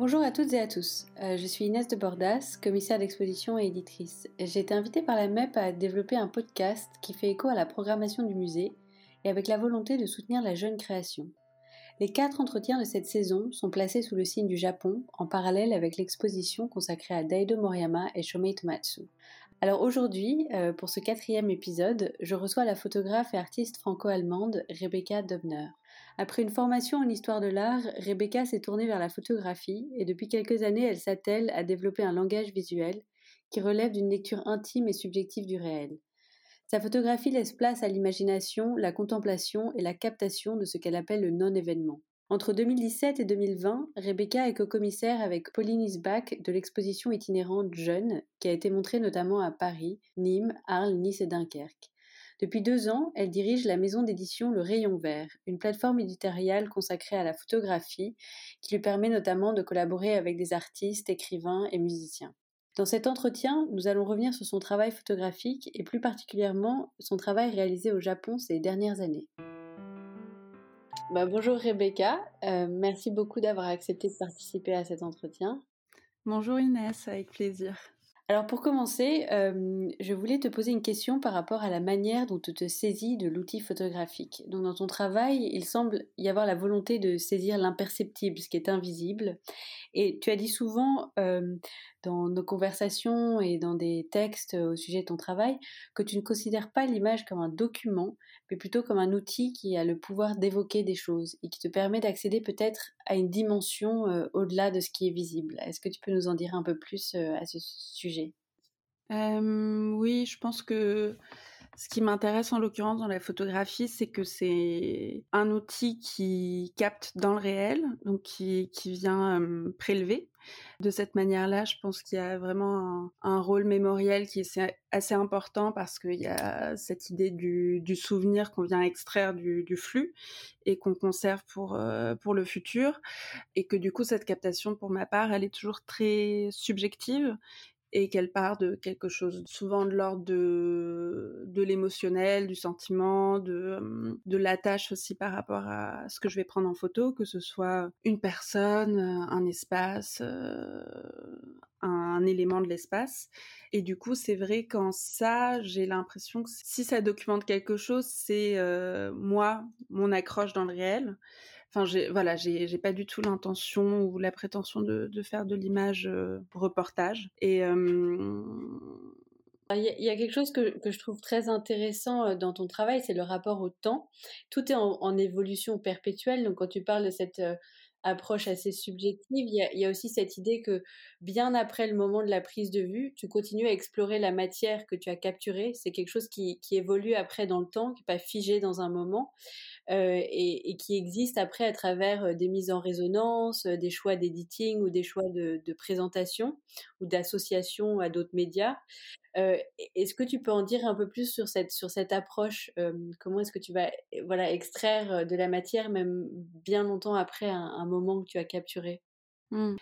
Bonjour à toutes et à tous, euh, je suis Inès de Bordas, commissaire d'exposition et éditrice. J'ai été invitée par la MEP à développer un podcast qui fait écho à la programmation du musée et avec la volonté de soutenir la jeune création. Les quatre entretiens de cette saison sont placés sous le signe du Japon, en parallèle avec l'exposition consacrée à Daido Moriyama et Shomei Tomatsu. Alors aujourd'hui, euh, pour ce quatrième épisode, je reçois la photographe et artiste franco-allemande Rebecca Dobner. Après une formation en histoire de l'art, Rebecca s'est tournée vers la photographie et depuis quelques années, elle s'attelle à développer un langage visuel qui relève d'une lecture intime et subjective du réel. Sa photographie laisse place à l'imagination, la contemplation et la captation de ce qu'elle appelle le non-événement. Entre 2017 et 2020, Rebecca est co-commissaire avec Pauline Isbach de l'exposition itinérante Jeune, qui a été montrée notamment à Paris, Nîmes, Arles, Nice et Dunkerque. Depuis deux ans, elle dirige la maison d'édition Le Rayon Vert, une plateforme éditoriale consacrée à la photographie qui lui permet notamment de collaborer avec des artistes, écrivains et musiciens. Dans cet entretien, nous allons revenir sur son travail photographique et plus particulièrement son travail réalisé au Japon ces dernières années. Bah, bonjour Rebecca, euh, merci beaucoup d'avoir accepté de participer à cet entretien. Bonjour Inès, avec plaisir. Alors pour commencer, euh, je voulais te poser une question par rapport à la manière dont tu te saisis de l'outil photographique. Donc dans ton travail, il semble y avoir la volonté de saisir l'imperceptible, ce qui est invisible. Et tu as dit souvent euh, dans nos conversations et dans des textes au sujet de ton travail que tu ne considères pas l'image comme un document, mais plutôt comme un outil qui a le pouvoir d'évoquer des choses et qui te permet d'accéder peut-être à une dimension euh, au-delà de ce qui est visible. Est-ce que tu peux nous en dire un peu plus à ce sujet? Oui, je pense que ce qui m'intéresse en l'occurrence dans la photographie, c'est que c'est un outil qui capte dans le réel, donc qui, qui vient prélever. De cette manière-là, je pense qu'il y a vraiment un, rôle mémoriel qui est assez important parce qu'il y a cette idée du, souvenir qu'on vient extraire du, du flux et qu'on conserve pour, pour le futur. Et que du coup, cette captation, pour ma part, elle est toujours très subjective et qu'elle part de quelque chose souvent de l'ordre de, de l'émotionnel, du sentiment, de, de l'attache aussi par rapport à ce que je vais prendre en photo, que ce soit une personne, un espace, euh, un élément de l'espace. Et du coup, c'est vrai qu'en ça, j'ai l'impression que si ça documente quelque chose, c'est euh, moi, mon accroche dans le réel. Enfin, j'ai, voilà, j'ai, pas du tout l'intention ou la prétention de, faire de l'image euh, reportage. Et euh, il y, a, quelque chose que, je trouve très intéressant euh, dans ton travail, c'est le rapport au temps. Tout est en, évolution perpétuelle. Donc, quand tu parles de cette approche assez subjective, il y, a, aussi cette idée que bien après le moment de la prise de vue, tu continues à explorer la matière que tu as capturée. C'est quelque chose qui, évolue après dans le temps, qui n'est pas figé dans un moment. Euh, et, qui existe après à travers euh, des mises en résonance, euh, des choix d'editing ou des choix de, présentation ou d'association à d'autres médias. Est-ce que tu peux en dire un peu plus sur cette sur cette approche Comment est-ce que tu vas voilà extraire de la matière même bien longtemps après un, moment que tu as capturé? Mmh.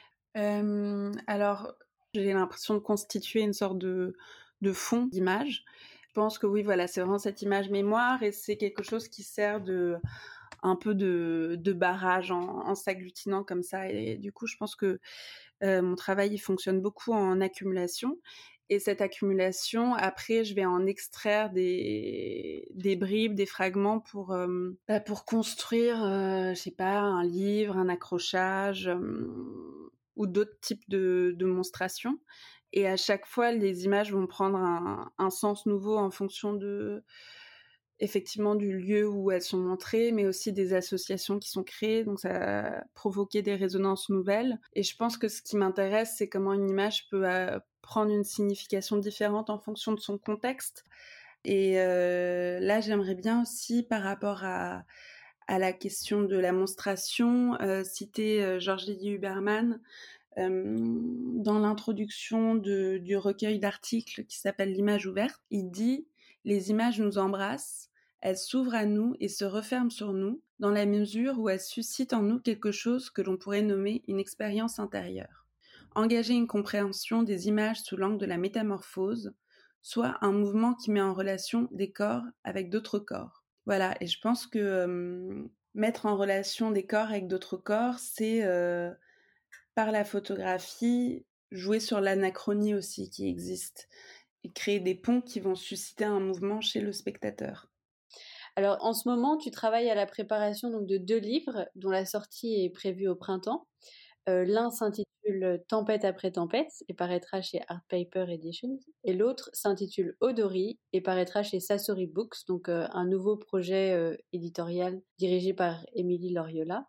Alors j'ai l'impression de constituer une sorte de de fond d'image je pense que oui, voilà, c'est vraiment cette image mémoire et c'est quelque chose qui sert de un peu de, de barrage en, s'agglutinant comme ça. Et du coup, je pense que euh, mon travail il fonctionne beaucoup en accumulation. Et cette accumulation, après, je vais en extraire des, bribes, des fragments pour euh, bah, pour construire, euh, je sais pas, un livre, un accrochage ou d'autres types de, de monstrations. Et à chaque fois, les images vont prendre un, sens nouveau en fonction de effectivement du lieu où elles sont montrées, mais aussi des associations qui sont créées. Donc ça a provoqué des résonances nouvelles. Et je pense que ce qui m'intéresse, c'est comment une image peut euh, prendre une signification différente en fonction de son contexte. Et euh, là, j'aimerais bien aussi, par rapport à, la question de la monstration, euh, citer Georges Lydie Huberman, dans l'introduction du recueil d'articles qui s'appelle L'image ouverte, il dit Les images nous embrassent, elles s'ouvrent à nous et se referment sur nous, dans la mesure où elles suscitent en nous quelque chose que l'on pourrait nommer une expérience intérieure. Engager une compréhension des images sous l'angle de la métamorphose, soit un mouvement qui met en relation des corps avec d'autres corps. Voilà, et je pense que mettre en relation des corps avec d'autres corps, c'est euh, par la photographie, jouer sur l'anachronie aussi qui existe et créer des ponts qui vont susciter un mouvement chez le spectateur. Alors en ce moment, tu travailles à la préparation donc, de deux livres dont la sortie est prévue au printemps. Euh, l'un s'intitule Tempête après tempête et paraîtra chez Art Paper Editions et l'autre s'intitule Odori et paraîtra chez Sassori Books, donc euh, un nouveau projet euh, éditorial dirigé par Émilie Loriola.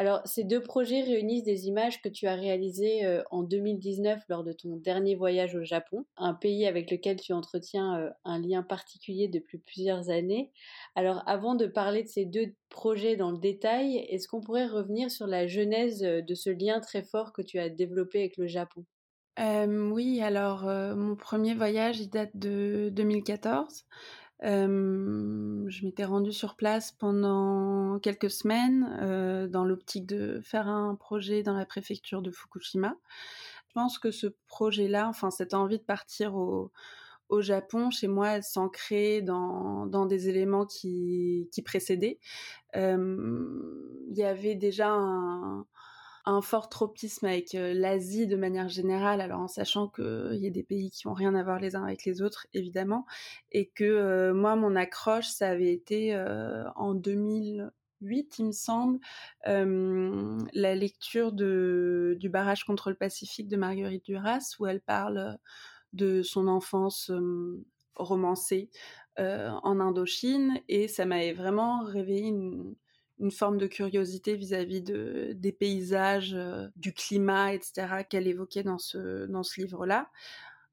Alors, ces deux projets réunissent des images que tu as réalisées euh, en 2019 lors de ton dernier voyage au Japon, un pays avec lequel tu entretiens euh, un lien particulier depuis plusieurs années. Alors, avant de parler de ces deux projets dans le détail, est-ce qu'on pourrait revenir sur la genèse euh, de ce lien très fort que tu as développé avec le Japon? Oui, alors mon premier voyage, date de 2014 je m'étais rendue sur place pendant quelques semaines dans l'optique de faire un projet dans la préfecture de Fukushima. Je pense que ce projet-là, enfin cette envie de partir au, Japon, chez moi, elle s'ancrait dans, des éléments qui, qui précédaient. Il y avait déjà un, un fort tropisme avec euh, l'Asie de manière générale, alors en sachant qu'il y a des pays qui ont rien à voir les uns avec les autres, évidemment, et que euh, moi, mon accroche, ça avait été euh, en 2008, il me semble, la lecture de, du barrage contre le Pacifique de Marguerite Duras, où elle parle de son enfance romancée en Indochine, et ça m'avait vraiment réveillé une une forme de curiosité vis-à-vis de, des paysages, euh, du climat, etc., qu'elle évoquait dans ce, dans ce livre-là.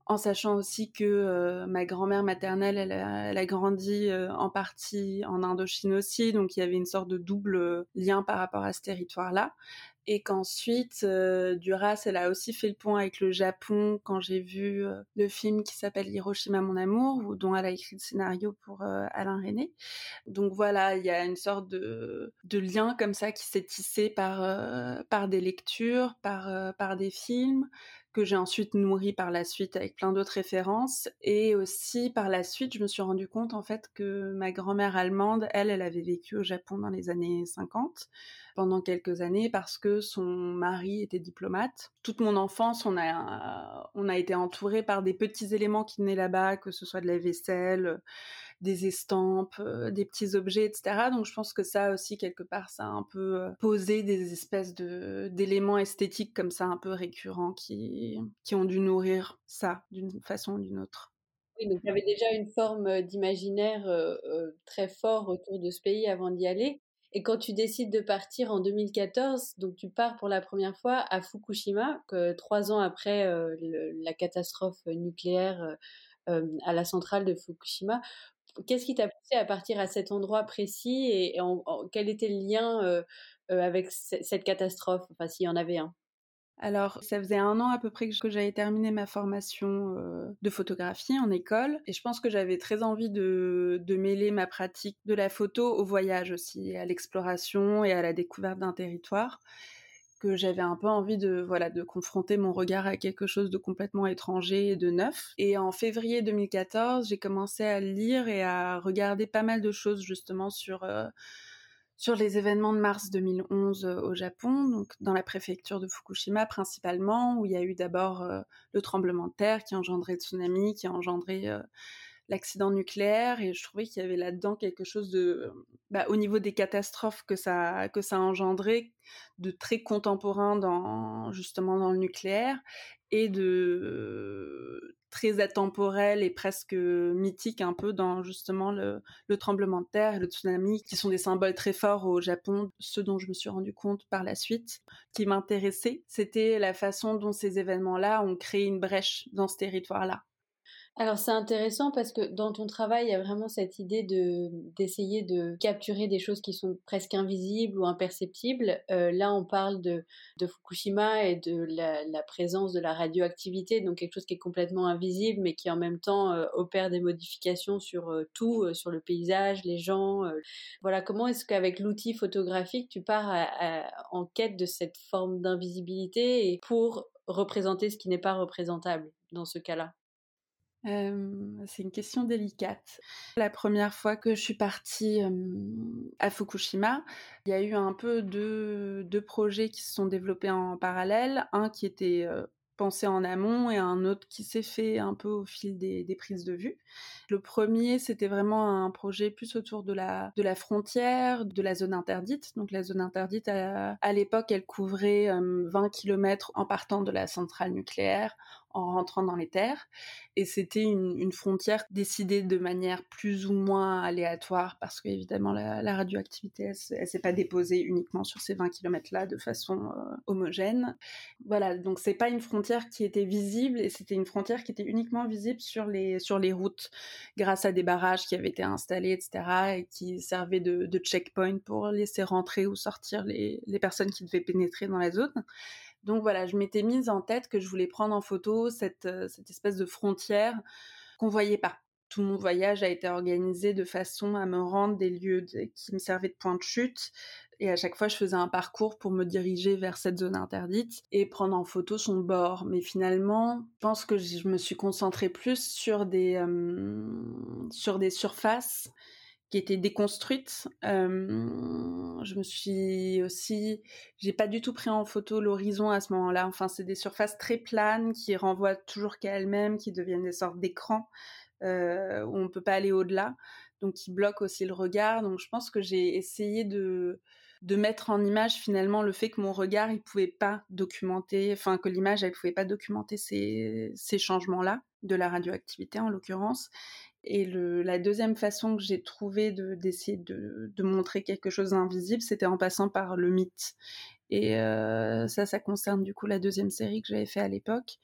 En sachant aussi que euh, ma grand-mère maternelle, elle a, grandi euh, en partie en Indochine aussi, donc il y avait une sorte de double lien par rapport à ce territoire-là et qu'ensuite euh, Duras elle a aussi fait le pont avec le Japon quand j'ai vu euh, le film qui s'appelle Hiroshima mon amour dont elle a écrit le scénario pour euh, Alain René. Donc voilà il y a une sorte de, lien comme ça qui s'est tissé par des lectures par des films que j'ai ensuite nourri par la suite avec plein d'autres références et aussi par la suite je me suis rendu compte en fait que ma grand-mère allemande elle elle avait vécu au Japon dans les années 50 pendant quelques années parce que son mari était diplomate. Toute mon enfance, on a, on a été entouré par des petits éléments qui venaient là-bas, que ce soit de la vaisselle, des estampes, euh, des petits objets, etc. Donc je pense que ça aussi, quelque part, ça a un peu euh, posé des espèces de, d'éléments esthétiques comme ça, un peu récurrents, qui, qui ont dû nourrir ça d'une façon ou d'une autre. Oui, donc tu avais déjà une forme euh, d'imaginaire très fort autour de ce pays avant d'y aller. Et quand tu décides de partir en 2014, donc tu pars pour la première fois à Fukushima, que trois ans après la catastrophe nucléaire à la centrale de Fukushima. Qu'est-ce qui t'a poussé à partir à cet endroit précis et, quel était le lien avec cette catastrophe, enfin s'il y en avait un. Alors, ça faisait un an à peu près que j'avais terminé ma formation euh, de photographie en école, et je pense que j'avais très envie de, mêler ma pratique de la photo au voyage aussi, à l'exploration et à la découverte d'un territoire, j'avais un peu envie de voilà de confronter mon regard à quelque chose de complètement étranger et de neuf. Et en février 2014, j'ai commencé à lire et à regarder pas mal de choses justement sur euh, sur les événements de mars 2011 euh, au Japon, donc dans la préfecture de Fukushima principalement, où il y a eu d'abord euh, le tremblement de terre qui a engendré le tsunami, qui a engendré l'accident nucléaire, et je trouvais qu'il y avait là-dedans quelque chose de, bah, au niveau des catastrophes que ça que ça a engendré, de très contemporain dans justement dans le nucléaire, et de très atemporel et presque mythique un peu dans justement le, tremblement de terre et le tsunami, qui sont des symboles très forts au Japon. Ce dont je me suis rendu compte par la suite, qui m'intéressait, c'était la façon dont ces événements-là ont créé une brèche dans ce territoire-là. Alors c'est intéressant parce que dans ton travail, il y a vraiment cette idée de d'essayer de capturer des choses qui sont presque invisibles ou imperceptibles. Euh, là, on parle de, de Fukushima et de la, présence de la radioactivité, donc quelque chose qui est complètement invisible, mais qui en même temps euh, opère des modifications sur euh, tout, sur le paysage, les gens. voilà, comment est-ce qu'avec l'outil photographique, tu pars en quête de cette forme d'invisibilité pour représenter ce qui n'est pas représentable dans ce cas-là? C'est une question délicate. La première fois que je suis partie à Fukushima, il y a eu un peu deux, projets qui se sont développés en parallèle. Un qui était pensé en amont et un autre qui s'est fait un peu au fil des, prises de vue. Le premier, c'était vraiment un projet plus autour de la, frontière, de la zone interdite. Donc la zone interdite, à l'époque, elle couvrait 20 km en partant de la centrale nucléaire, en rentrant dans les terres. Et c'était une, frontière décidée de manière plus ou moins aléatoire parce qu'évidemment la, radioactivité, elle, ne s'est pas déposée uniquement sur ces 20 km-là de façon euh, homogène. Voilà, donc c'est pas une frontière qui était visible et c'était une frontière qui était uniquement visible sur les, sur les routes grâce à des barrages qui avaient été installés, etc. et qui servaient de, de checkpoint pour laisser rentrer ou sortir les, les personnes qui devaient pénétrer dans la zone. Donc voilà, je m'étais mise en tête que je voulais prendre en photo cette, euh, cette espèce de frontière qu'on voyait pas. Tout mon voyage a été organisé de façon à me rendre des lieux qui me servaient de point de chute. Et à chaque fois, je faisais un parcours pour me diriger vers cette zone interdite et prendre en photo son bord. Mais finalement, je pense que je me suis concentrée plus sur des, euh, sur des surfaces qui était déconstruite. je me suis aussi, j'ai pas du tout pris en photo l'horizon à ce moment-là. Enfin, c'est des surfaces très planes qui renvoient toujours qu'à elles-mêmes, qui deviennent des sortes d'écrans euh, où on peut pas aller au-delà, donc qui bloquent aussi le regard. Donc, je pense que j'ai essayé de de mettre en image finalement le fait que mon regard il pouvait pas documenter, enfin que l'image elle pouvait pas documenter ces, ces changements-là de la radioactivité en l'occurrence et la deuxième façon que j'ai trouvé d'essayer de, montrer quelque chose d'invisible, c'était en passant par le mythe. Et euh, ça, ça concerne du coup la deuxième série que j'avais fait à l'époque.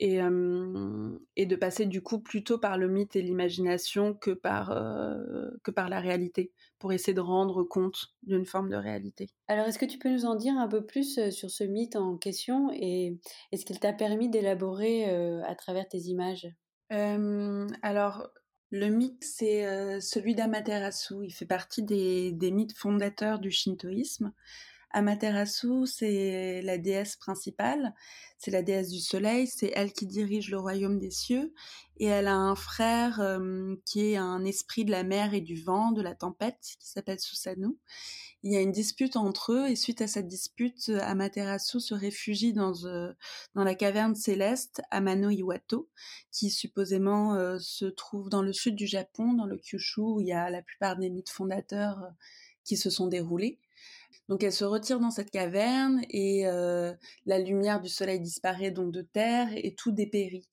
Et, euh, et, de passer du coup plutôt par le mythe et l'imagination que par, euh, que par la réalité, pour essayer de rendre compte d'une forme de réalité. Alors, est-ce que tu peux nous en dire un peu plus sur ce mythe en question et est-ce qu'il t'a permis d'élaborer à travers tes images? Alors, le mythe, c'est euh, celui d'Amaterasu. Il fait partie des, mythes fondateurs du shintoïsme. Amaterasu, c'est la déesse principale, c'est la déesse du soleil, c'est elle qui dirige le royaume des cieux, et elle a un frère euh, qui est un esprit de la mer et du vent, de la tempête, qui s'appelle Susanoo. Il y a une dispute entre eux, et suite à cette dispute, Amaterasu se réfugie dans, euh, dans la caverne céleste Amano Iwato, qui supposément euh, se trouve dans le sud du Japon, dans le Kyushu, où il y a la plupart des mythes fondateurs qui se sont déroulés. Donc elle se retire dans cette caverne et euh, la lumière du soleil disparaît donc de terre et tout dépérit.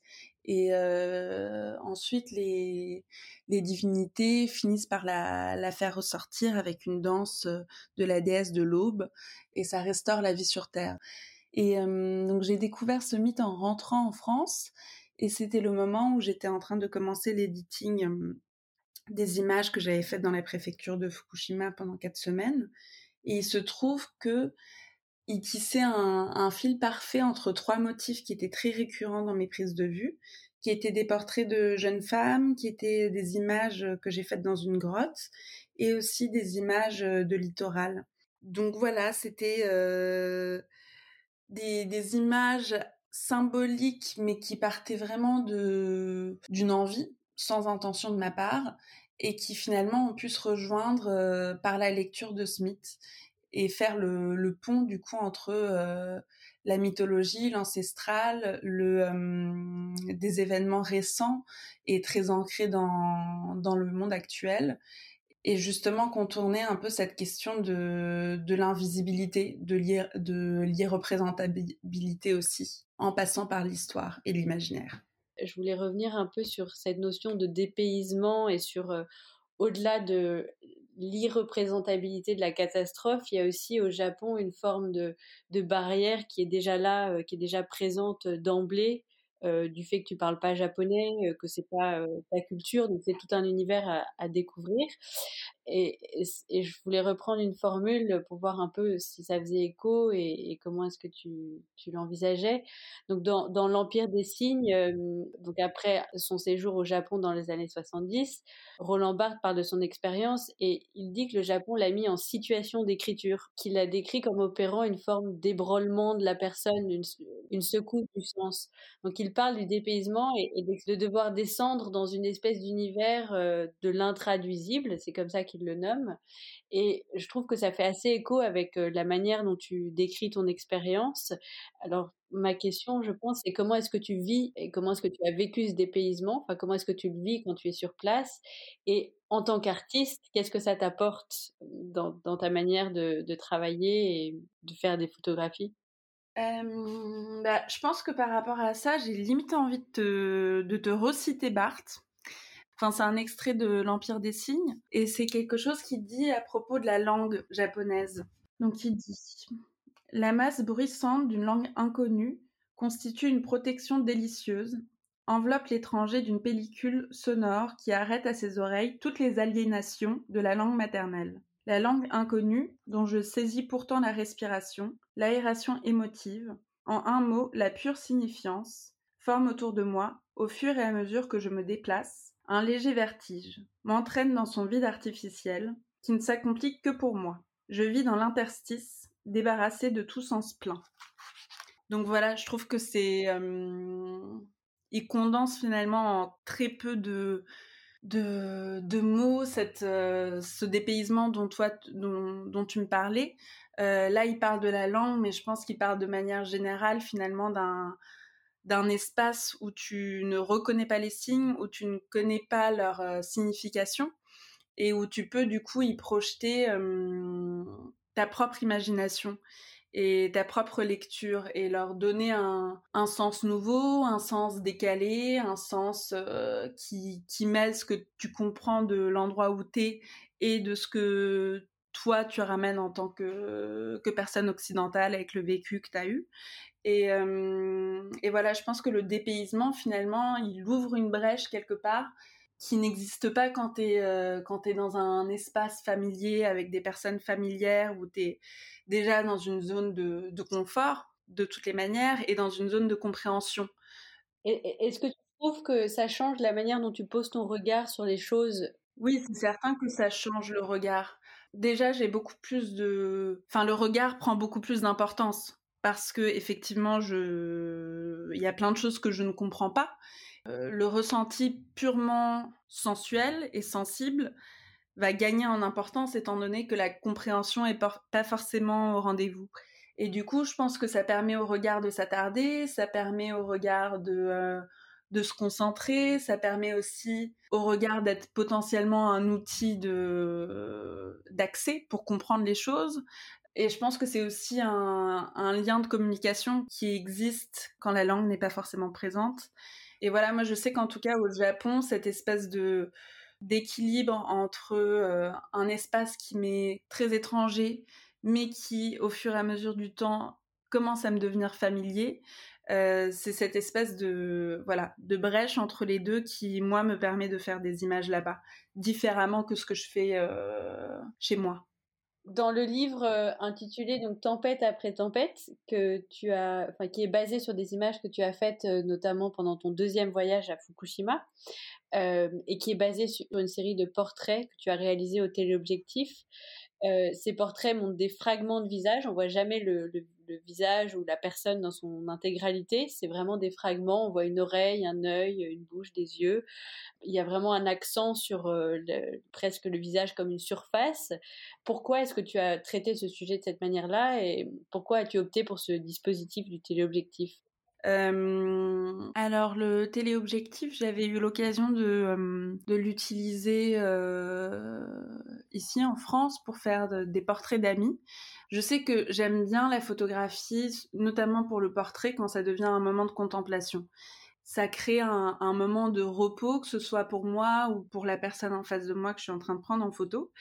Et euh, ensuite les, divinités finissent par la, faire ressortir avec une danse euh, de la déesse de l'aube et ça restaure la vie sur terre. Et donc j'ai découvert ce mythe en rentrant en France et c'était le moment où j'étais en train de commencer l'editing des images que j'avais faites dans la préfecture de Fukushima pendant quatre semaines. Et il se trouve que il tissait un, fil parfait entre trois motifs qui étaient très récurrents dans mes prises de vue, qui étaient des portraits de jeunes femmes, qui étaient des images que j'ai faites dans une grotte, et aussi des images de littoral. Donc voilà, c'était euh, des, des, images symboliques, mais qui partaient vraiment de d'une envie, sans intention de ma part, et qui finalement ont pu se rejoindre euh, par la lecture de Smith et faire le, pont du coup entre euh, la mythologie, l'ancestral, le, des événements récents et très ancrés dans, dans le monde actuel. Et justement contourner un peu cette question de, de l'invisibilité, de l'irreprésentabilité aussi, en passant par l'histoire et l'imaginaire. Je voulais revenir un peu sur cette notion de dépaysement et sur, au-delà de l'irreprésentabilité de la catastrophe, il y a aussi au Japon une forme de, barrière qui est déjà là, euh, qui est déjà présente d'emblée, euh, du fait que tu parles pas japonais, que c'est pas ta culture, donc c'est tout un univers à découvrir. Et, je voulais reprendre une formule pour voir un peu si ça faisait écho et, comment est-ce que tu, tu l'envisageais. Donc, dans, l'Empire des signes, donc après son séjour au Japon dans les années 70, Roland Barthes parle de son expérience et il dit que le Japon l'a mis en situation d'écriture, qu'il a décrit comme opérant une forme d'ébrollement de la personne, une, secousse du sens. Donc, il parle du dépaysement et, de devoir descendre dans une espèce d'univers de l'intraduisible, c'est comme ça le nomme. Et je trouve que ça fait assez écho avec la manière dont tu décris ton expérience. Alors, ma question, je pense, c'est comment est-ce que tu vis et comment est-ce que tu as vécu ce dépaysement? Enfin, comment est-ce que tu le vis quand tu es sur place? Et en tant qu'artiste, qu'est-ce que ça t'apporte dans, ta manière de, travailler et de faire des photographies? Bah, je pense que par rapport à ça, j'ai limite envie de te, de te reciter Barthes Enfin, c'est un extrait de l'Empire des signes et c'est quelque chose qui dit à propos de la langue japonaise. Donc, il dit La masse bruissante d'une langue inconnue constitue une protection délicieuse, enveloppe l'étranger d'une pellicule sonore qui arrête à ses oreilles toutes les aliénations de la langue maternelle. La langue inconnue, dont je saisis pourtant la respiration, l'aération émotive, en un mot, la pure signifiance, forme autour de moi, au fur et à mesure que je me déplace, un léger vertige m'entraîne dans son vide artificiel, qui ne s'accomplit que pour moi. Je vis dans l'interstice, débarrassé de tout sens plein. Donc voilà, je trouve que c'est... Euh, il condense finalement en très peu de, de, mots cette, euh, ce dépaysement dont, toi, dont, tu me parlais. Euh, là, il parle de la langue, mais je pense qu'il parle de manière générale finalement d'un d'un espace où tu ne reconnais pas les signes, où tu ne connais pas leur signification et où tu peux du coup y projeter ta propre imagination et ta propre lecture et leur donner un, sens nouveau, un sens décalé, un sens qui, qui mêle ce que tu comprends de l'endroit où tu es et de ce que toi tu ramènes en tant que, que personne occidentale avec le vécu que tu as eu. Et, et, voilà, je pense que le dépaysement, finalement, il ouvre une brèche quelque part qui n'existe pas quand tu es, es, dans un espace familier avec des personnes familières où tu es déjà dans une zone de, de, confort de toutes les manières et dans une zone de compréhension. Est-ce que tu trouves que ça change la manière dont tu poses ton regard sur les choses? Oui, c'est certain que ça change le regard. Déjà, j'ai beaucoup plus de... Enfin, le regard prend beaucoup plus d'importance parce que effectivement, il y a plein de choses que je ne comprends pas. Euh, le ressenti purement sensuel et sensible va gagner en importance étant donné que la compréhension est pas forcément au rendez-vous. Et du coup, je pense que ça permet au regard de s'attarder, ça permet au regard de, euh, de se concentrer, ça permet aussi au regard d'être potentiellement un outil de d'accès pour comprendre les choses. Et je pense que c'est aussi un, lien de communication qui existe quand la langue n'est pas forcément présente. Et voilà, moi je sais qu'en tout cas au Japon, cette espèce de d'équilibre entre euh, un espace qui m'est très étranger, mais qui au fur et à mesure du temps commence à me devenir familier, euh, c'est cette espèce de voilà de brèche entre les deux qui moi me permet de faire des images là-bas différemment que ce que je fais euh, chez moi. Dans le livre euh, intitulé donc Tempête après tempête que tu as qui est basé sur des images que tu as faites notamment pendant ton deuxième voyage à Fukushima et qui est basé sur une série de portraits que tu as réalisés au téléobjectif ces portraits montrent des fragments de visage. On voit jamais le, le visage ou la personne dans son intégralité c'est vraiment des fragments on voit une oreille un œil une bouche des yeux il y a vraiment un accent sur euh, presque le visage comme une surface. Pourquoi est-ce que tu as traité ce sujet de cette manière-là et pourquoi as-tu opté pour ce dispositif du téléobjectif? Euh, alors le téléobjectif, j'avais eu l'occasion de, euh, de l'utiliser ici en France pour faire des portraits d'amis. Je sais que j'aime bien la photographie, notamment pour le portrait quand ça devient un moment de contemplation ça crée un, moment de repos, que ce soit pour moi ou pour la personne en face de moi que je suis en train de prendre en photo.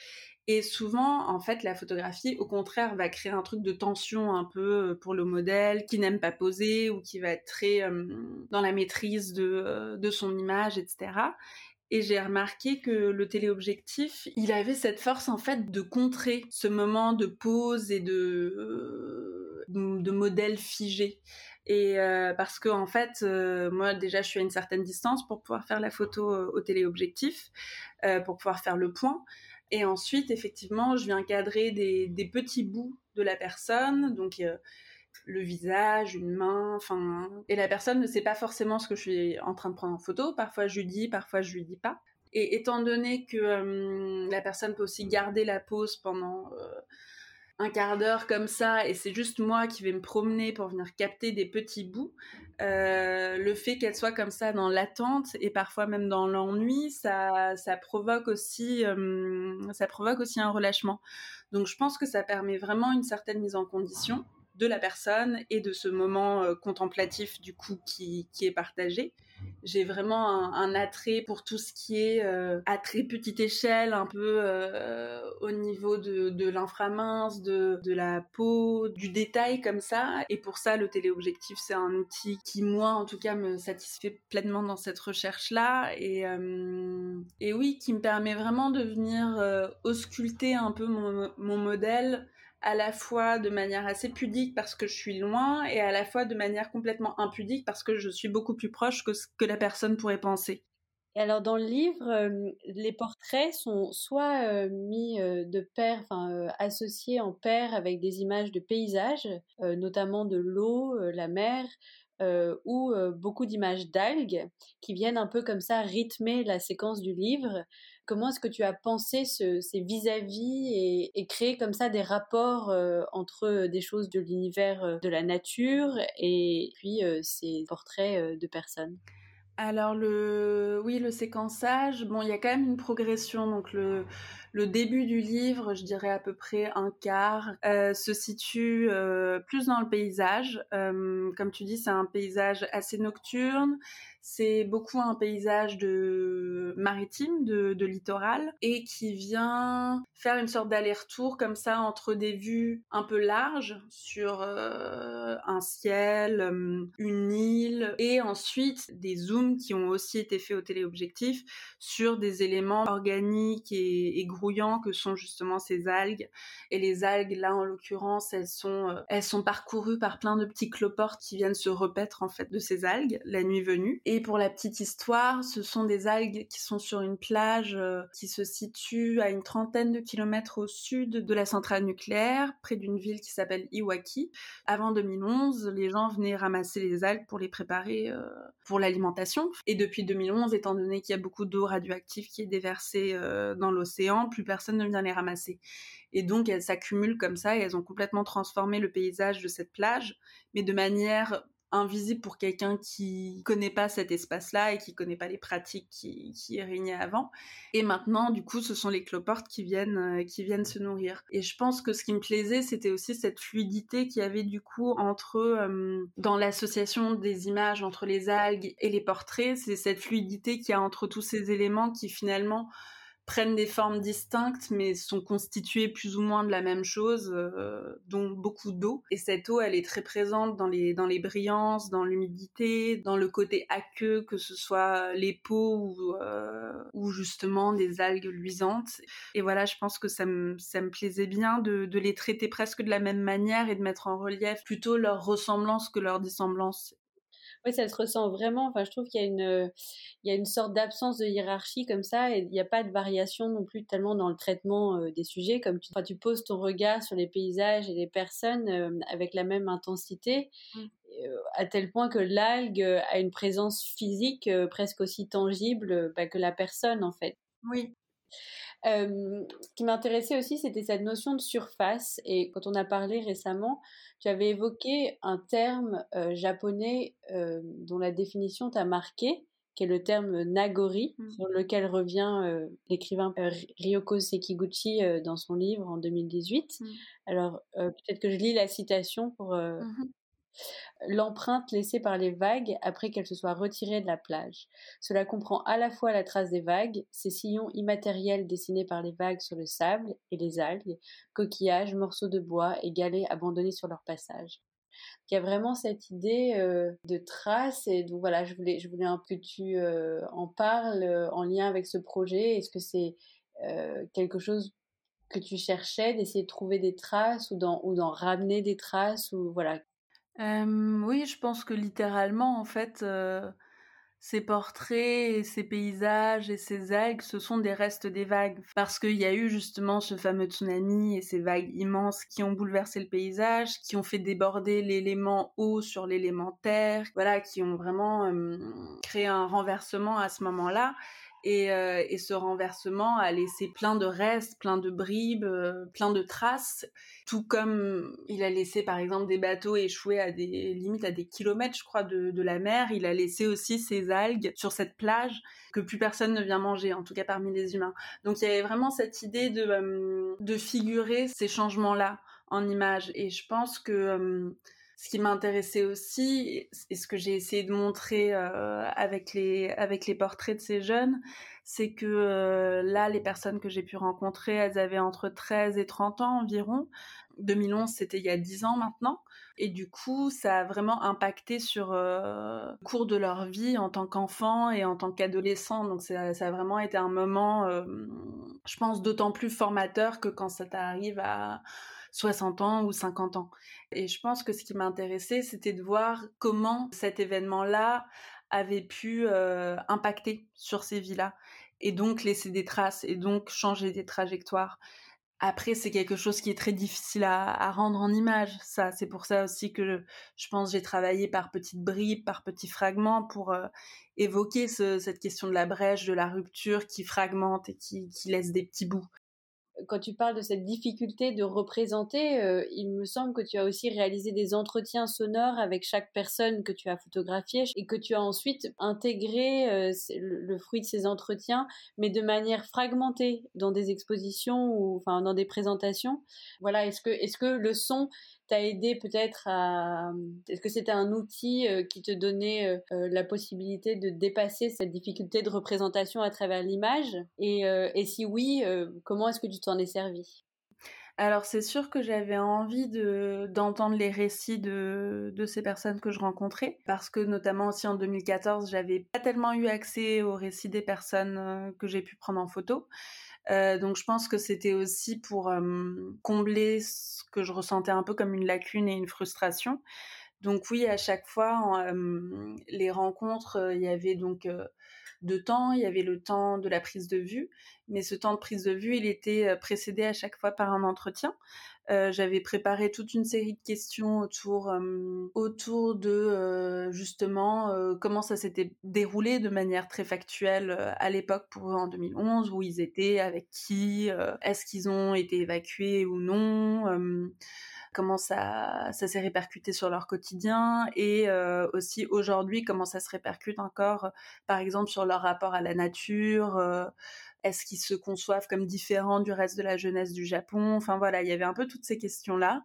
Et souvent, en fait, la photographie, au contraire, va créer un truc de tension un peu euh, pour le modèle qui n'aime pas poser ou qui va être très euh, dans la maîtrise de, euh, de son image, etc. Et j'ai remarqué que le téléobjectif, il avait cette force en fait de contrer ce moment de pause et de, euh, de modèle figé. Et euh, parce que en fait, euh, moi déjà, je suis à une certaine distance pour pouvoir faire la photo au téléobjectif, pour pouvoir faire le point. Et ensuite, effectivement, je viens cadrer des, des petits bouts de la personne, donc le visage, une main, enfin, et la personne ne sait pas forcément ce que je suis en train de prendre en photo. Parfois, je lui dis, parfois, je lui dis pas. Et étant donné que euh, la personne peut aussi garder la pose pendant euh, un quart d'heure comme ça, et c'est juste moi qui vais me promener pour venir capter des petits bouts, euh, le fait qu'elle soit comme ça dans l'attente et parfois même dans l'ennui, ça, ça provoque aussi, ça provoque aussi un relâchement. Donc je pense que ça permet vraiment une certaine mise en condition de la personne et de ce moment euh, contemplatif du coup qui, qui est partagé. J'ai vraiment un, attrait pour tout ce qui est euh, à très petite échelle, un peu euh, au niveau de, de l'inframince, de, de la peau, du détail comme ça. Et pour ça, le téléobjectif, c'est un outil qui, moi, en tout cas, me satisfait pleinement dans cette recherche-là. Et, et oui, qui me permet vraiment de venir ausculter un peu mon, mon modèle à la fois de manière assez pudique parce que je suis loin et à la fois de manière complètement impudique parce que je suis beaucoup plus proche que ce que la personne pourrait penser. Et alors dans le livre, euh, les portraits sont soit euh, mis euh, de pair, associés en paire avec des images de paysages, notamment de l'eau, la mer, ou beaucoup d'images d'algues qui viennent un peu comme ça rythmer la séquence du livre. Comment est-ce que tu as pensé ces vis-à-vis et, créer comme ça des rapports euh, entre des choses de l'univers euh, de la nature et puis euh, ces portraits de personnes? Alors le oui le séquençage bon il y a quand même une progression. Donc le le début du livre, je dirais à peu près un quart, se situe plus dans le paysage. comme tu dis, c'est un paysage assez nocturne. C'est beaucoup un paysage de maritime, de, littoral, et qui vient faire une sorte d'aller-retour comme ça entre des vues un peu larges sur euh, un ciel, euh, une île, et ensuite des zooms qui ont aussi été faits au téléobjectif sur des éléments organiques et, que sont justement ces algues. Et les algues, là en l'occurrence, elles sont, euh, elles sont parcourues par plein de petits cloportes qui viennent se repaître en fait de ces algues la nuit venue. Et pour la petite histoire, ce sont des algues qui sont sur une plage euh, qui se situe à une trentaine de kilomètres au sud de la centrale nucléaire, près d'une ville qui s'appelle Iwaki. Avant 2011, les gens venaient ramasser les algues pour les préparer euh, pour l'alimentation. Et depuis 2011, étant donné qu'il y a beaucoup d'eau radioactive qui est déversée dans l'océan, plus personne ne vient les ramasser. Et donc, elles s'accumulent comme ça et elles ont complètement transformé le paysage de cette plage, mais de manière invisible pour quelqu'un qui connaît pas cet espace-là et qui connaît pas les pratiques qui, régnaient avant. Et maintenant, du coup, ce sont les cloportes qui viennent, euh, qui viennent se nourrir. Et je pense que ce qui me plaisait, c'était aussi cette fluidité qu'il y avait du coup entre, euh, dans l'association des images entre les algues et les portraits, c'est cette fluidité qu'il y a entre tous ces éléments qui finalement prennent des formes distinctes mais sont constituées plus ou moins de la même chose, euh, dont beaucoup d'eau. Et cette eau, elle est très présente dans les, dans les brillances, dans l'humidité, dans le côté aqueux, que ce soit les peaux ou, euh, ou justement des algues luisantes. Et voilà, je pense que ça me, ça me plaisait bien de, de les traiter presque de la même manière et de mettre en relief plutôt leur ressemblance que leur dissemblance oui, ça se ressent vraiment. Enfin, je trouve qu'il y a une, il y a une sorte d'absence de hiérarchie comme ça, et il n'y a pas de variation non plus tellement dans le traitement euh, des sujets. Comme tu, tu poses ton regard sur les paysages et les personnes euh, avec la même intensité, mmh. euh, à tel point que l'algue a une présence physique presque aussi tangible bah, que la personne, en fait. Oui. Ce qui m'intéressait aussi, c'était cette notion de surface. Et quand on a parlé récemment tu avais évoqué un terme euh, japonais euh, dont la définition t'a marqué, qui est le terme nagori, mmh. sur lequel revient euh, l'écrivain Ryoko Sekiguchi dans son livre en 2018. Mmh. Alors, peut-être que je lis la citation pour, mmh l'empreinte laissée par les vagues après qu'elles se soient retirées de la plage. Cela comprend à la fois la trace des vagues, ces sillons immatériels dessinés par les vagues sur le sable et les algues, coquillages, morceaux de bois et galets abandonnés sur leur passage. Il y a vraiment cette idée de trace et donc voilà, je voulais, je voulais un peu que tu en parles en lien avec ce projet. Est-ce que c'est quelque chose que tu cherchais, d'essayer de trouver des traces ou d'en, ou d'en ramener des traces ou voilà. Oui, je pense que littéralement, en fait, ces portraits, ces paysages et ces algues, ce sont des restes des vagues. Parce qu'il y a eu justement ce fameux tsunami et ces vagues immenses qui ont bouleversé le paysage, qui ont fait déborder l'élément eau sur l'élément terre, voilà, qui ont vraiment créé un renversement à ce moment-là. Euh, et, ce renversement a laissé plein de restes, plein de bribes, euh, plein de traces, tout comme il a laissé par exemple des bateaux échoués à des limites à des kilomètres, je crois, de, la mer. Il a laissé aussi ces algues sur cette plage que plus personne ne vient manger, en tout cas parmi les humains. Donc il y avait vraiment cette idée de, euh, de figurer ces changements-là en images. Et je pense que ce qui m'intéressait aussi, et ce que j'ai essayé de montrer euh, avec, les, avec les portraits de ces jeunes, c'est que euh, là, les personnes que j'ai pu rencontrer, elles avaient entre 13 et 30 ans environ. 2011, c'était il y a 10 ans maintenant. Et du coup, ça a vraiment impacté sur euh, le cours de leur vie en tant qu'enfant et en tant qu'adolescent. Donc ça, ça, a vraiment été un moment, je pense, d'autant plus formateur que quand ça t'arrive à 60 ans ou 50 ans. Et je pense que ce qui m'intéressait, c'était de voir comment cet événement-là avait pu euh, impacter sur ces vies-là et donc laisser des traces et donc changer des trajectoires. Après, c'est quelque chose qui est très difficile à, rendre en image. Ça, c'est pour ça aussi que je, pense j'ai travaillé par petites bribes, par petits fragments pour euh, évoquer cette question de la brèche, de la rupture qui fragmente et qui laisse des petits bouts quand tu parles de cette difficulté de représenter, euh, il me semble que tu as aussi réalisé des entretiens sonores avec chaque personne que tu as photographiée et que tu as ensuite intégré euh, le, fruit de ces entretiens, mais de manière fragmentée dans des expositions ou enfin dans des présentations. Voilà, est-ce que est-ce que le son t'a aidé peut-être à... Est-ce que c'était un outil euh, qui te donnait euh, euh, la possibilité de dépasser cette difficulté de représentation à travers l'image? Et, et, si oui, comment est-ce que tu t'en es servi? Alors c'est sûr que j'avais envie de d'entendre les récits de, de ces personnes que je rencontrais parce que notamment aussi en 2014 j'avais pas tellement eu accès aux récits des personnes que j'ai pu prendre en photo euh, donc je pense que c'était aussi pour combler ce que je ressentais un peu comme une lacune et une frustration. Donc oui, à chaque fois, les rencontres, il y avait donc de temps, il y avait le temps de la prise de vue, mais ce temps de prise de vue, il était précédé à chaque fois par un entretien. Euh, j'avais préparé toute une série de questions autour, euh, autour de euh, justement comment ça s'était déroulé de manière très factuelle à l'époque pour eux en 2011, où ils étaient, avec qui, est-ce qu'ils ont été évacués ou non comment ça, ça s'est répercuté sur leur quotidien et aussi aujourd'hui comment ça se répercute encore, par exemple sur leur rapport à la nature, est-ce qu'ils se conçoivent comme différents du reste de la jeunesse du Japon? Enfin voilà, il y avait un peu toutes ces questions-là,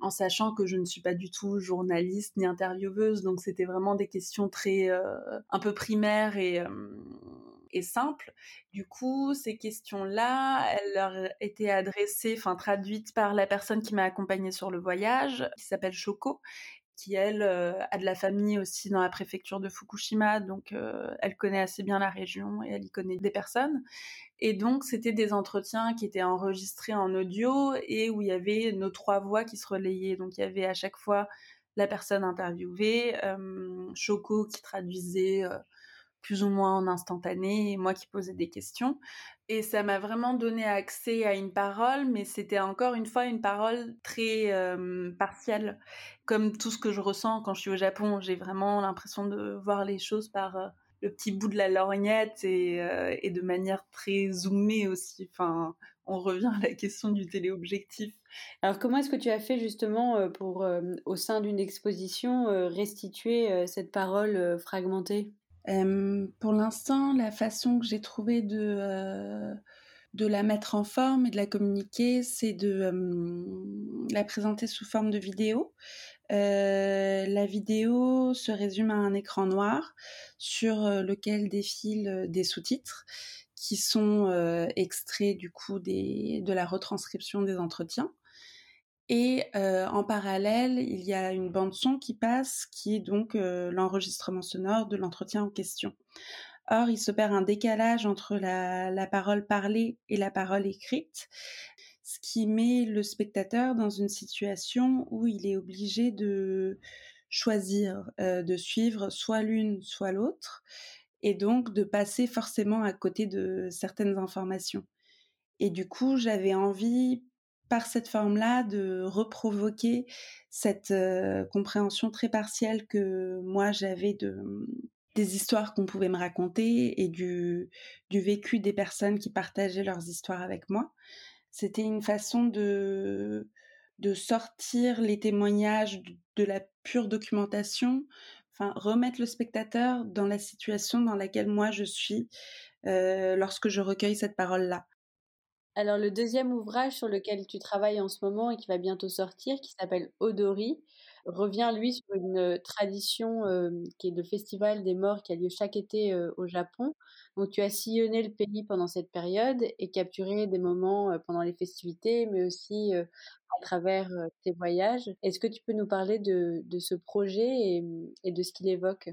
en sachant que je ne suis pas du tout journaliste ni intervieweuse, donc c'était vraiment des questions très euh, un peu primaires et euh, et simples. Du coup, ces questions-là, elles leur étaient adressées, enfin traduites par la personne qui m'a accompagnée sur le voyage, qui s'appelle Shoko, qui elle euh, a de la famille aussi dans la préfecture de Fukushima, donc euh, elle connaît assez bien la région et elle y connaît des personnes. Et donc c'était des entretiens qui étaient enregistrés en audio et où il y avait nos trois voix qui se relayaient. Donc il y avait à chaque fois la personne interviewée, euh, Choco qui traduisait plus ou moins en instantané, moi qui posais des questions. Et ça m'a vraiment donné accès à une parole, mais c'était encore une fois une parole très partielle. Comme tout ce que je ressens quand je suis au Japon, j'ai vraiment l'impression de voir les choses par le petit bout de la lorgnette et, et, de manière très zoomée aussi. Enfin, on revient à la question du téléobjectif. Alors comment est-ce que tu as fait justement pour, au sein d'une exposition, restituer cette parole fragmentée? Pour l'instant, la façon que j'ai trouvé de, de la mettre en forme et de la communiquer, c'est de la présenter sous forme de vidéo. la vidéo se résume à un écran noir sur lequel défilent des sous-titres qui sont extraits du coup des, de la retranscription des entretiens. Et en parallèle, il y a une bande son qui passe, qui est donc l'enregistrement sonore de l'entretien en question. Or, il s'opère un décalage entre la, parole parlée et la parole écrite, ce qui met le spectateur dans une situation où il est obligé de choisir, de suivre soit l'une, soit l'autre, et donc de passer forcément à côté de certaines informations. Et du coup, j'avais envie, par cette forme-là, de reprovoquer cette compréhension très partielle que moi j'avais de, des histoires qu'on pouvait me raconter et du, vécu des personnes qui partageaient leurs histoires avec moi. C'était une façon de, de sortir les témoignages de la pure documentation, enfin remettre le spectateur dans la situation dans laquelle moi je suis euh, lorsque je recueille cette parole-là. Alors le deuxième ouvrage sur lequel tu travailles en ce moment et qui va bientôt sortir, qui s'appelle Odori, revient lui sur une tradition qui est le festival des morts qui a lieu chaque été au Japon. Donc tu as sillonné le pays pendant cette période et capturé des moments pendant les festivités, mais aussi à travers tes voyages. Est-ce que tu peux nous parler de, ce projet et de ce qu'il évoque?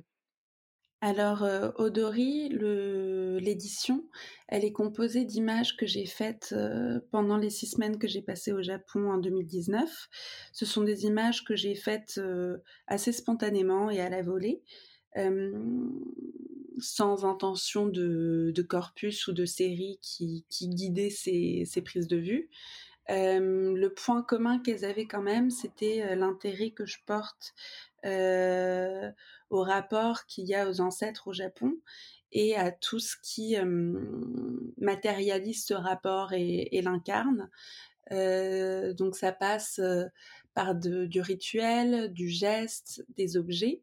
Alors, euh, Odori, l'édition, elle est composée d'images que j'ai faites euh, pendant les six semaines que j'ai passées au Japon en 2019. Ce sont des images que j'ai faites euh, assez spontanément et à la volée, sans intention de, corpus ou de série qui, guidait ces, ces, prises de vue. le point commun qu'elles avaient quand même, c'était l'intérêt que je porte au rapport qu'il y a aux ancêtres au Japon et à tout ce qui matérialise ce rapport et, l'incarne. donc ça passe par du rituel, du geste, des objets.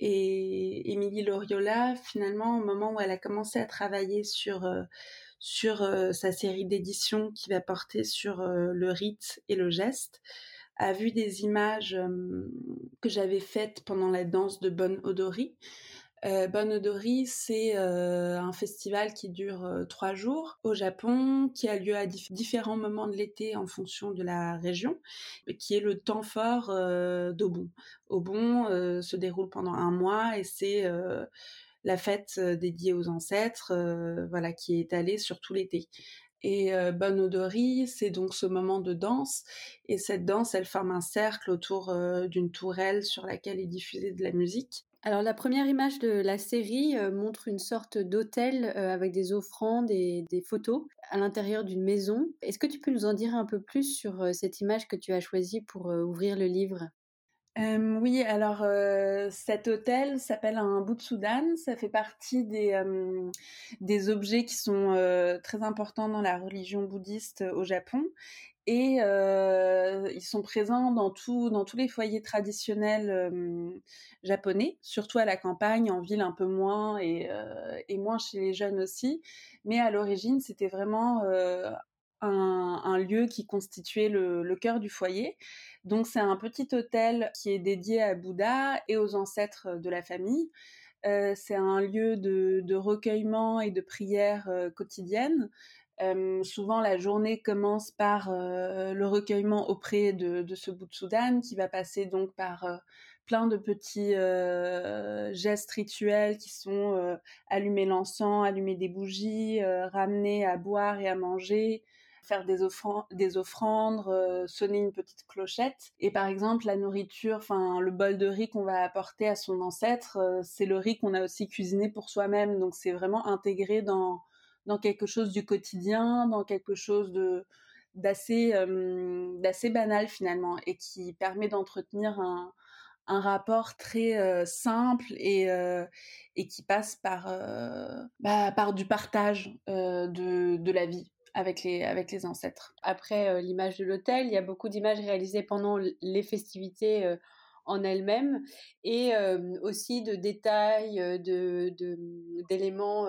Et Émilie Loriola, finalement, au moment où elle a commencé à travailler sur, sur sa série d'éditions qui va porter sur le rite et le geste, a vu des images que j'avais faites pendant la danse de Bonne Odori. Euh, Bonne Odori, c'est un festival qui dure trois jours au Japon, qui a lieu à différents moments de l'été en fonction de la région, qui est le temps fort d'Obon. Obon se déroule pendant un mois et c'est la fête dédiée aux ancêtres, voilà, qui est étalée sur tout l'été. Et euh, Bonne c'est donc ce moment de danse. Et cette danse, elle forme un cercle autour euh, d'une tourelle sur laquelle est diffusée de la musique. Alors la première image de la série euh, montre une sorte d'hôtel avec des offrandes et des photos à l'intérieur d'une maison. Est-ce que tu peux nous en dire un peu plus sur cette image que tu as choisie pour ouvrir le livre? Oui, alors cet hôtel s'appelle un Boutsudan. Ça fait partie des, des objets qui sont très importants dans la religion bouddhiste au Japon. Et ils sont présents dans, tout, dans tous les foyers traditionnels japonais, surtout à la campagne, en ville un peu moins et, et moins chez les jeunes aussi. Mais à l'origine, c'était vraiment un, lieu qui constituait le, cœur du foyer. Donc c'est un petit hôtel qui est dédié à Bouddha et aux ancêtres de la famille. Euh, c'est un lieu de, recueillement et de prière euh, quotidienne. Euh, souvent, la journée commence par le recueillement auprès de, ce bout qui va passer donc par plein de petits gestes rituels qui sont allumer l'encens, allumer des bougies, ramener à boire et à manger, faire des, offrandes, des offrandes euh, sonner une petite clochette. Et par exemple, la nourriture, enfin le bol de riz qu'on va apporter à son ancêtre, euh, c'est le riz qu'on a aussi cuisiné pour soi-même. Donc c'est vraiment intégré dans, dans quelque chose du quotidien, dans quelque chose de d'assez euh, d'assez banal finalement et qui permet d'entretenir un, un rapport très simple et, et qui passe par, bah, par du partage de, de la vie avec les, ancêtres. Après euh, l'image de l'hôtel, il y a beaucoup d'images réalisées pendant les festivités euh, en elles-mêmes et euh, aussi de détails, d'éléments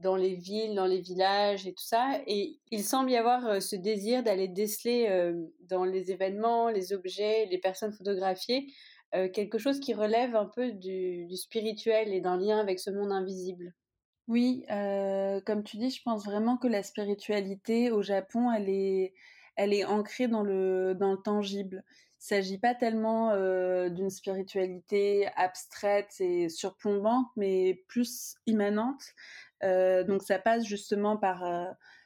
dans les villes, dans les villages et tout ça. Et il semble y avoir ce désir d'aller déceler dans les événements, les objets, les personnes photographiées, quelque chose qui relève un peu du spirituel et d'un lien avec ce monde invisible. Oui, comme tu dis, je pense vraiment que la spiritualité au Japon, elle est, elle est ancrée dans le, dans le tangible. Il s'agit pas tellement d'une spiritualité abstraite et surplombante, mais plus immanente. donc ça passe justement par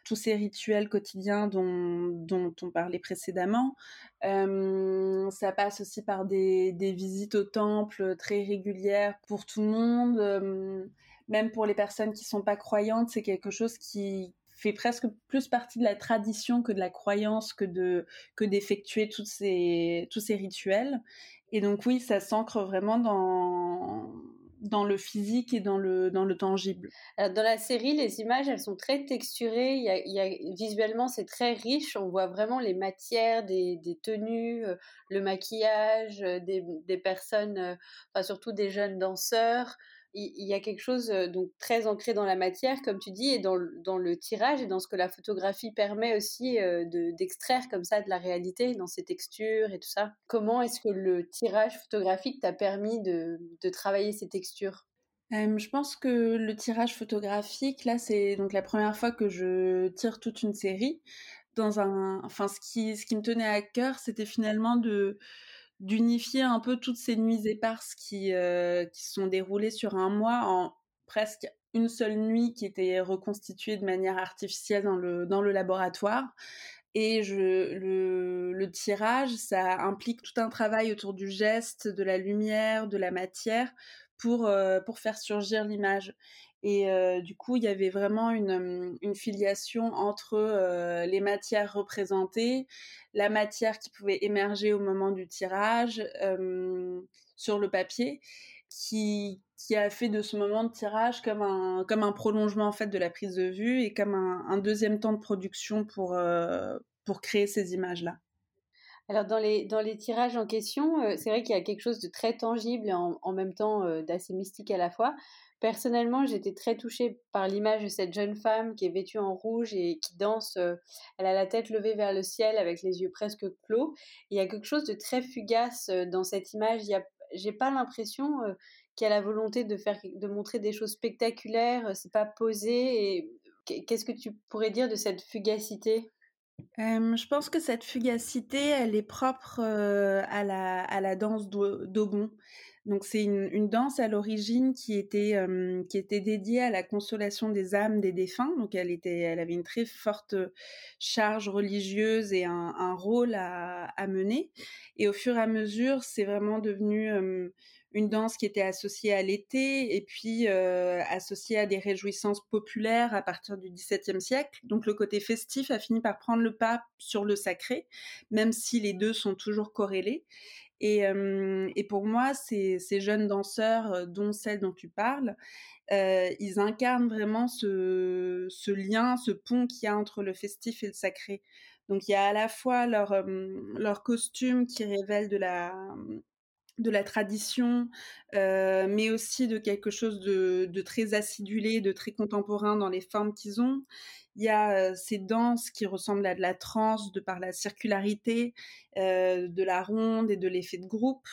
tous ces rituels quotidiens dont, dont on parlait précédemment. ça passe aussi par des, des, visites au temple très régulières pour tout le monde. Même pour les personnes qui sont pas croyantes, c'est quelque chose qui, fait presque plus partie de la tradition que de la croyance que de que d'effectuer tous ces tous ces rituels et donc oui ça s'ancre vraiment dans dans le physique et dans le dans le tangible. dans la série, les images, elles sont très texturées. Il y a, visuellement, c'est très riche. On voit vraiment les matières, des, des tenues, euh, le maquillage, euh, des, des personnes, euh, enfin surtout des jeunes danseurs il y a quelque chose donc très ancré dans la matière, comme tu dis, et dans le, tirage et dans ce que la photographie permet aussi de d'extraire comme ça de la réalité, dans ses textures et tout ça. Comment est-ce que le tirage photographique t'a permis de, de, travailler ces textures? Je pense que le tirage photographique, là, c'est donc la première fois que je tire toute une série. Dans un, enfin, ce qui, ce qui me tenait à cœur, c'était finalement de, d'unifier un peu toutes ces nuits éparses qui, euh, sont déroulées sur un mois en presque une seule nuit qui était reconstituée de manière artificielle dans le, dans le laboratoire. Et je, le, le, tirage, ça implique tout un travail autour du geste, de la lumière, de la matière, pour, euh, pour faire surgir l'image. Et euh, du coup, il y avait vraiment une, une filiation entre euh, les matières représentées, la matière qui pouvait émerger au moment du tirage euh, sur le papier, qui, a fait de ce moment de tirage comme un, prolongement en fait de la prise de vue et comme un, deuxième temps de production pour, pour créer ces images-là. Alors dans les, tirages en question, c'est vrai qu'il y a quelque chose de très tangible et en même temps d'assez mystique à la fois. Personnellement, j'étais très touchée par l'image de cette jeune femme qui est vêtue en rouge et qui danse. Euh, elle a la tête levée vers le ciel avec les yeux presque clos. Il y a quelque chose de très fugace euh, dans cette image. Il y j'ai pas l'impression euh, qu'il y a la volonté de faire, de montrer des choses spectaculaires. C'est pas posé. Qu'est-ce que tu pourrais dire de cette fugacité? Je pense que cette fugacité, elle est propre à, la, à la danse d'Ogon. Donc c'est une, danse à l'origine qui était euh, qui était dédiée à la consolation des âmes des défunts. Donc elle était, elle avait une très forte charge religieuse et un, rôle à, à, mener. Et au fur et à mesure, c'est vraiment devenu euh, une danse qui était associée à l'été et puis euh, associée à des réjouissances populaires à partir du XVIIe siècle. Donc le côté festif a fini par prendre le pas sur le sacré, même si les deux sont toujours corrélés. Et, pour moi, ces, jeunes danseurs, dont celle dont tu parles, ils incarnent vraiment ce, ce lien, ce pont qu'il y a entre le festif et le sacré. Donc il y a à la fois leur, leur costume qui révèle de la, de la tradition, euh, mais aussi de quelque chose de, très acidulé, de très contemporain dans les formes qu'ils ont. Il y a ces danses qui ressemblent à de la trance de par la circularité, euh, de la ronde et de l'effet de groupe.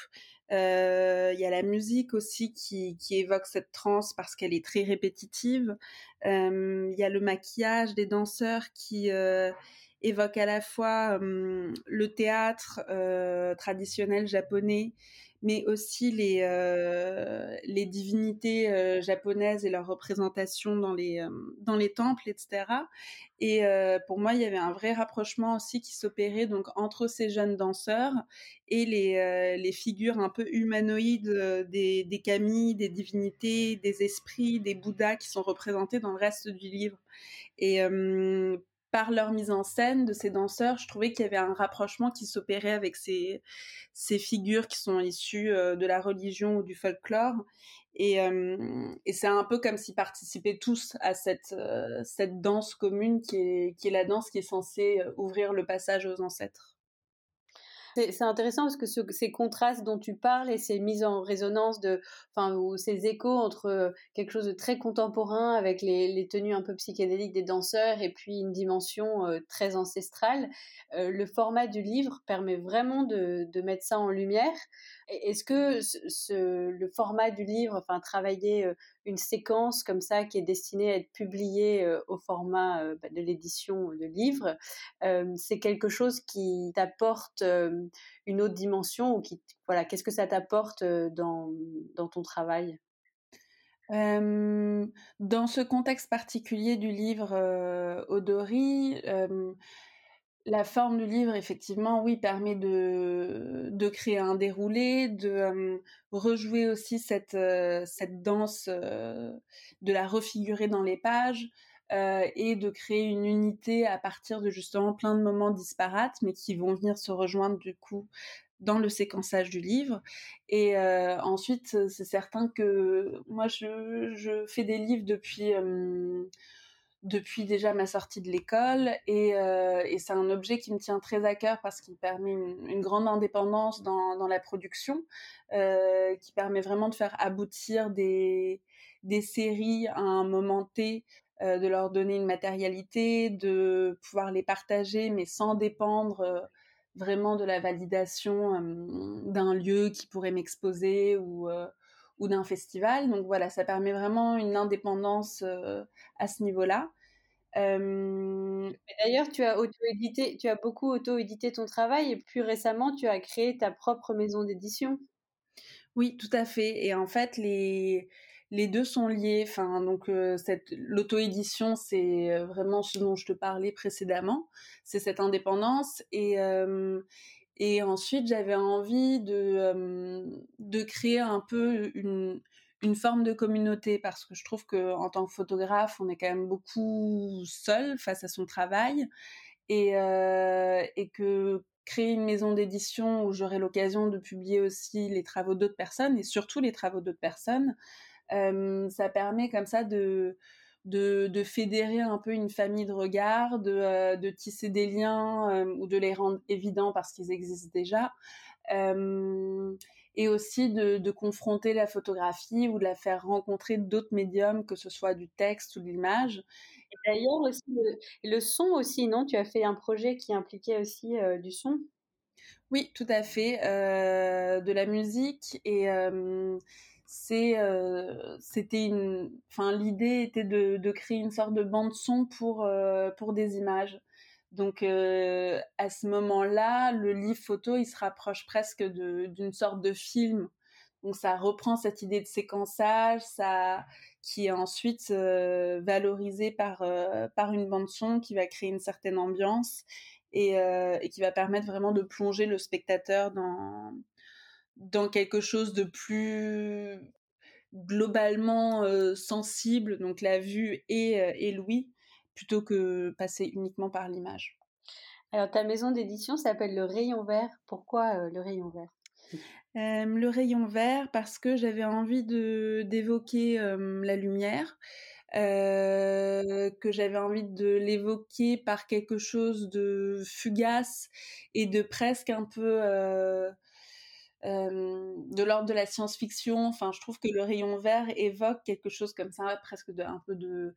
Euh, il y a la musique aussi qui, qui évoque cette trance parce qu'elle est très répétitive. Euh, il y a le maquillage des danseurs qui évoque à la fois le théâtre traditionnel japonais mais aussi les, euh, les divinités euh, japonaises et leur représentation dans les, euh, dans les temples, etc. Et pour moi, il y avait un vrai rapprochement aussi qui s'opérait donc entre ces jeunes danseurs et les, les figures un peu humanoïdes des, des kami, des divinités, des esprits, des bouddhas qui sont représentés dans le reste du livre. Et par leur mise en scène de ces danseurs, je trouvais qu'il y avait un rapprochement qui s'opérait avec ces, ces figures qui sont issues euh, de la religion ou du folklore. Et, euh, et c'est un peu comme s'ils participaient tous à cette, euh, cette danse commune qui est, qui est la danse qui est censée ouvrir le passage aux ancêtres. C'est intéressant parce que ces contrastes dont tu parles et ces mises en résonance de, enfin, ou ces échos entre euh, quelque chose de très contemporain avec les, tenues un peu psychédéliques des danseurs et puis une dimension euh, très ancestrale, euh, le format du livre permet vraiment de, mettre ça en lumière. Est-ce que le format du livre, enfin, travailler une séquence comme ça qui est destinée à être publiée au format bah, de l'édition de livres, c'est quelque chose qui t'apporte une autre dimension ou qui, voilà, qu'est-ce que ça t'apporte dans, dans ton travail? Dans ce contexte particulier du livre Odori, la forme du livre, effectivement, oui, permet de, de créer un déroulé, de rejouer aussi cette, cette danse, de la refigurer dans les pages et de créer une unité à partir de justement plein de moments disparates, mais qui vont venir se rejoindre du coup dans le séquençage du livre. Et ensuite, c'est certain que moi, je, je, fais des livres depuis depuis déjà ma sortie de l'école et, euh, et c'est un objet qui me tient très à cœur parce qu'il permet une, grande indépendance dans, la production, euh, qui permet vraiment de faire aboutir des, séries à un moment T, euh, de leur donner une matérialité, de pouvoir les partager mais sans dépendre vraiment de la validation d'un lieu qui pourrait m'exposer ou ou d'un festival. Donc voilà, ça permet vraiment une indépendance euh, à ce niveau-là. Euh... D'ailleurs, tu as auto-édité, tu as beaucoup auto-édité ton travail et plus récemment, tu as créé ta propre maison d'édition. Oui, tout à fait. Et en fait, les les deux sont liés. Enfin, donc euh, cette l'auto-édition, c'est vraiment ce dont je te parlais précédemment. C'est cette indépendance et et ensuite, j'avais envie de, de créer un peu une, une forme de communauté parce que je trouve que en tant que photographe, on est quand même beaucoup seul face à son travail et, et que créer une maison d'édition où j'aurai l'occasion de publier aussi les travaux d'autres personnes et surtout les travaux d'autres personnes, ça permet comme ça de de, de, fédérer un peu une famille de regards, de, euh, de tisser des liens euh, ou de les rendre évidents parce qu'ils existent déjà. Euh, et aussi de, de, confronter la photographie ou de la faire rencontrer d'autres médiums, que ce soit du texte ou de l'image. Et d'ailleurs aussi le, le, son aussi, non? Tu as fait un projet qui impliquait aussi du son? Oui, tout à fait, de la musique et euh, c'était une enfin l'idée était de, créer une sorte de bande son pour euh, pour des images. Donc euh, à ce moment-là le livre photo il se rapproche presque d'une sorte de film. Donc ça reprend cette idée de séquençage ça qui est ensuite valorisé par par une bande son qui va créer une certaine ambiance et, et qui va permettre vraiment de plonger le spectateur dans dans quelque chose de plus globalement euh, sensible, donc la vue et, et l'ouïe, plutôt que passer uniquement par l'image. Alors ta maison d'édition s'appelle Le Rayon Vert. Pourquoi euh, le Rayon Vert? Le Rayon Vert parce que j'avais envie de d'évoquer la lumière. que j'avais envie de l'évoquer par quelque chose de fugace et de presque un peu de l'ordre de la science-fiction. Enfin, je trouve que le rayon vert évoque quelque chose comme ça, presque un peu de,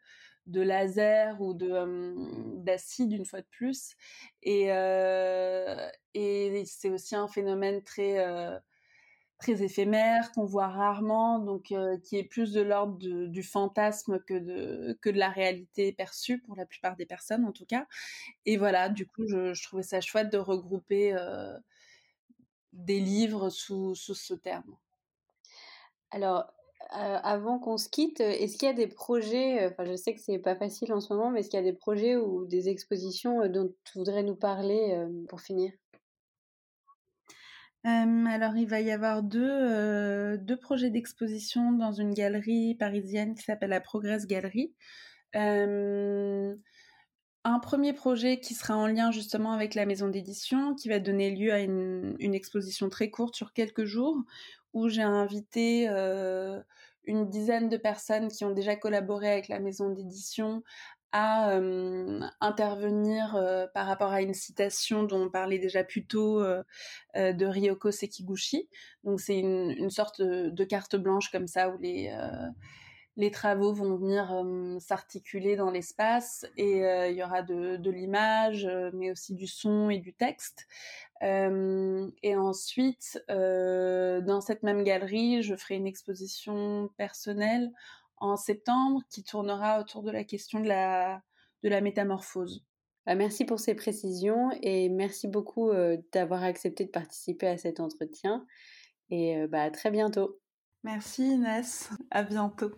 laser ou de d'acide une fois de plus. Et, euh, c'est aussi un phénomène très euh, très éphémère qu'on voit rarement, donc euh, qui est plus de l'ordre du fantasme que de que de la réalité perçue pour la plupart des personnes en tout cas. Et voilà, du coup, je trouvais ça chouette de regrouper des livres sous, sous ce terme? Alors, euh, avant qu'on se quitte, est-ce qu'il y a des projets, enfin je sais que c'est pas facile en ce moment, mais est-ce qu'il y a des projets ou des expositions dont tu voudrais nous parler pour finir? Alors, il va y avoir deux, deux projets d'exposition dans une galerie parisienne qui s'appelle la Progress Galerie un premier projet qui sera en lien justement avec la maison d'édition, qui va donner lieu à une, exposition très courte sur quelques jours, où j'ai invité euh, une dizaine de personnes qui ont déjà collaboré avec la maison d'édition à euh, intervenir euh, par rapport à une citation dont on parlait déjà plus tôt de Ryoko Sekiguchi. Donc c'est une, une, sorte de, carte blanche comme ça où les les travaux vont venir s'articuler dans l'espace et il y aura de, l'image, mais aussi du son et du texte. et ensuite, dans cette même galerie, je ferai une exposition personnelle en septembre qui tournera autour de la question de la, métamorphose. Bah, merci pour ces précisions et merci beaucoup euh, d'avoir accepté de participer à cet entretien. Et euh, bah, très bientôt. Merci Inès, à bientôt.